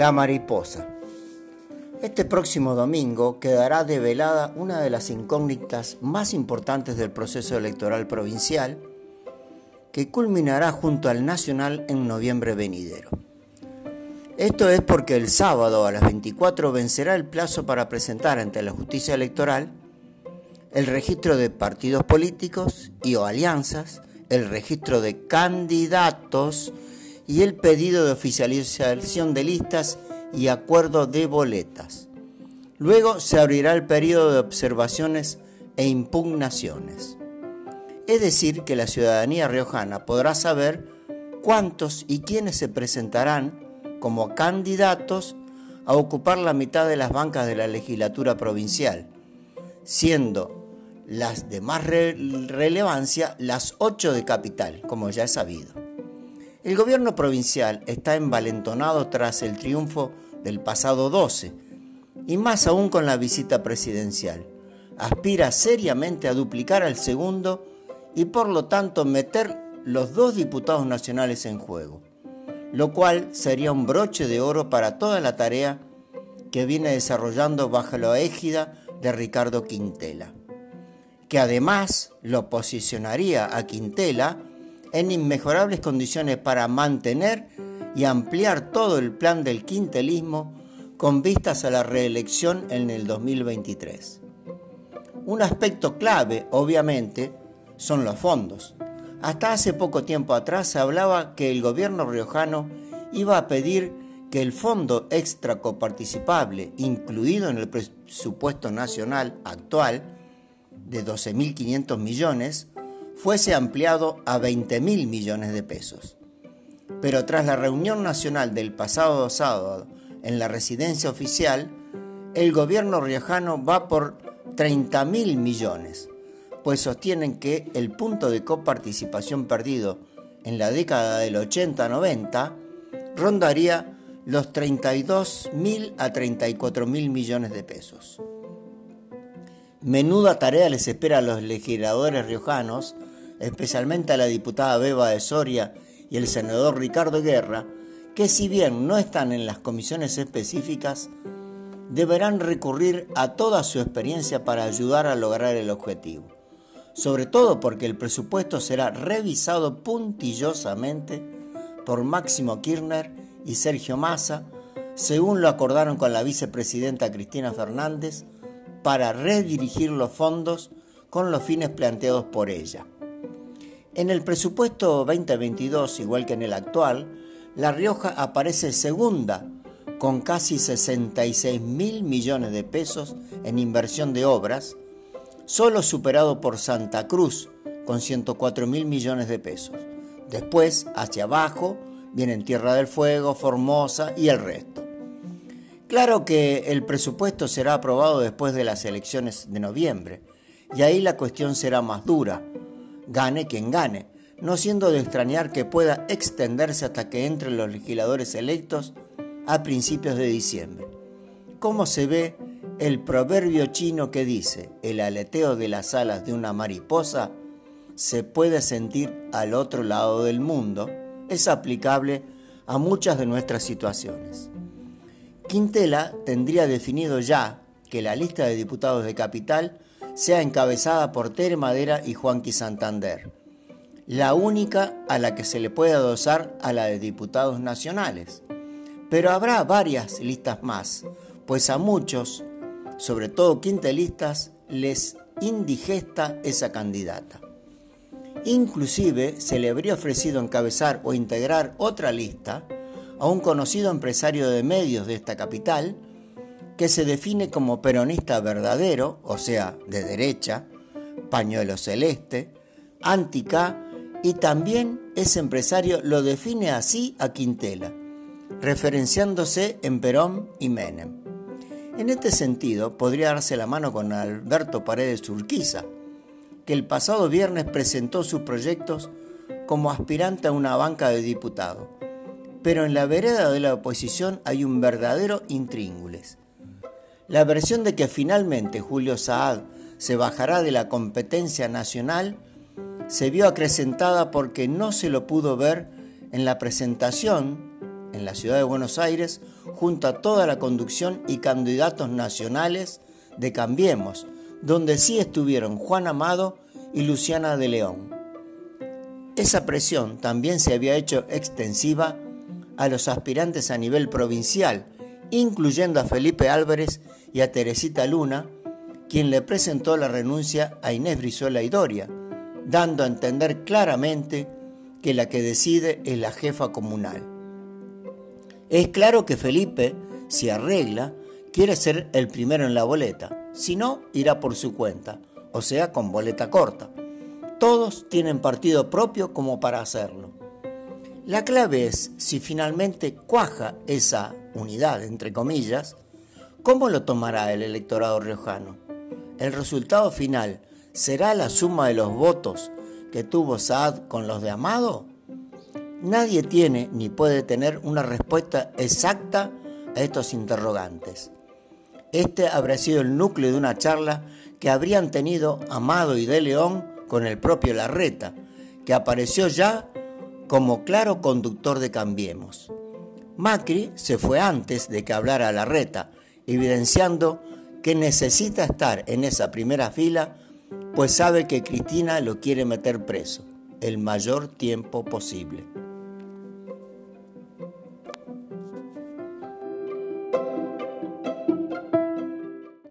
La mariposa. Este próximo domingo quedará develada una de las incógnitas más importantes del proceso electoral provincial, que culminará junto al nacional en noviembre venidero. Esto es porque el sábado a las 24 vencerá el plazo para presentar ante la justicia electoral el registro de partidos políticos y o alianzas, el registro de candidatos y el pedido de oficialización de listas y acuerdo de boletas. Luego se abrirá el periodo de observaciones e impugnaciones. Es decir, que la ciudadanía riojana podrá saber cuántos y quiénes se presentarán como candidatos a ocupar la mitad de las bancas de la legislatura provincial, siendo las de más relevancia las ocho de capital, como ya es sabido. El gobierno provincial está envalentonado tras el triunfo del pasado 12 y más aún con la visita presidencial. Aspira seriamente a duplicar al segundo y por lo tanto meter los dos diputados nacionales en juego, lo cual sería un broche de oro para toda la tarea que viene desarrollando bajo la égida de Ricardo Quintela, que además lo posicionaría a Quintela en inmejorables condiciones para mantener y ampliar todo el plan del quintelismo con vistas a la reelección en el 2023. Un aspecto clave, obviamente, son los fondos. Hasta hace poco tiempo atrás se hablaba que el gobierno riojano iba a pedir que el fondo extra coparticipable, incluido en el presupuesto nacional actual de 12.500 millones, fuese ampliado a 20 mil millones de pesos. Pero tras la reunión nacional del pasado sábado en la residencia oficial, el gobierno riojano va por 30 mil millones, pues sostienen que el punto de coparticipación perdido en la década del 80-90 rondaría los 32 mil a 34 mil millones de pesos. Menuda tarea les espera a los legisladores riojanos especialmente a la diputada Beba de Soria y el senador Ricardo Guerra, que si bien no están en las comisiones específicas, deberán recurrir a toda su experiencia para ayudar a lograr el objetivo, sobre todo porque el presupuesto será revisado puntillosamente por Máximo Kirchner y Sergio Massa, según lo acordaron con la vicepresidenta Cristina Fernández, para redirigir los fondos con los fines planteados por ella. En el presupuesto 2022, igual que en el actual, La Rioja aparece segunda con casi 66 mil millones de pesos en inversión de obras, solo superado por Santa Cruz con 104 mil millones de pesos. Después, hacia abajo, vienen Tierra del Fuego, Formosa y el resto. Claro que el presupuesto será aprobado después de las elecciones de noviembre, y ahí la cuestión será más dura, gane quien gane, no siendo de extrañar que pueda extenderse hasta que entren los legisladores electos a principios de diciembre. ¿Cómo se ve el proverbio chino que dice, el aleteo de las alas de una mariposa se puede sentir al otro lado del mundo? Es aplicable a muchas de nuestras situaciones. Quintela tendría definido ya que la lista de diputados de capital sea encabezada por Tere Madera y Juanqui Santander, la única a la que se le puede adosar a la de diputados nacionales. Pero habrá varias listas más, pues a muchos, sobre todo quintelistas, les indigesta esa candidata. Inclusive se le habría ofrecido encabezar o integrar otra lista a un conocido empresario de medios de esta capital, que se define como peronista verdadero, o sea, de derecha, pañuelo celeste, antica y también ese empresario lo define así a Quintela, referenciándose en Perón y Menem. En este sentido, podría darse la mano con Alberto Paredes Urquiza, que el pasado viernes presentó sus proyectos como aspirante a una banca de diputado. Pero en la vereda de la oposición hay un verdadero intríngules. La versión de que finalmente Julio Saad se bajará de la competencia nacional se vio acrecentada porque no se lo pudo ver en la presentación en la ciudad de Buenos Aires junto a toda la conducción y candidatos nacionales de Cambiemos, donde sí estuvieron Juan Amado y Luciana de León. Esa presión también se había hecho extensiva a los aspirantes a nivel provincial, incluyendo a Felipe Álvarez y a Teresita Luna, quien le presentó la renuncia a Inés Brizuela y Doria, dando a entender claramente que la que decide es la jefa comunal. Es claro que Felipe, si arregla, quiere ser el primero en la boleta, si no, irá por su cuenta, o sea, con boleta corta. Todos tienen partido propio como para hacerlo. La clave es si finalmente cuaja esa unidad, entre comillas, ¿cómo lo tomará el electorado riojano? El resultado final será la suma de los votos que tuvo Saad con los de Amado? Nadie tiene ni puede tener una respuesta exacta a estos interrogantes. Este habrá sido el núcleo de una charla que habrían tenido Amado y De León con el propio Larreta, que apareció ya como claro conductor de Cambiemos. Macri se fue antes de que hablara Larreta, evidenciando que necesita estar en esa primera fila, pues sabe que Cristina lo quiere meter preso el mayor tiempo posible.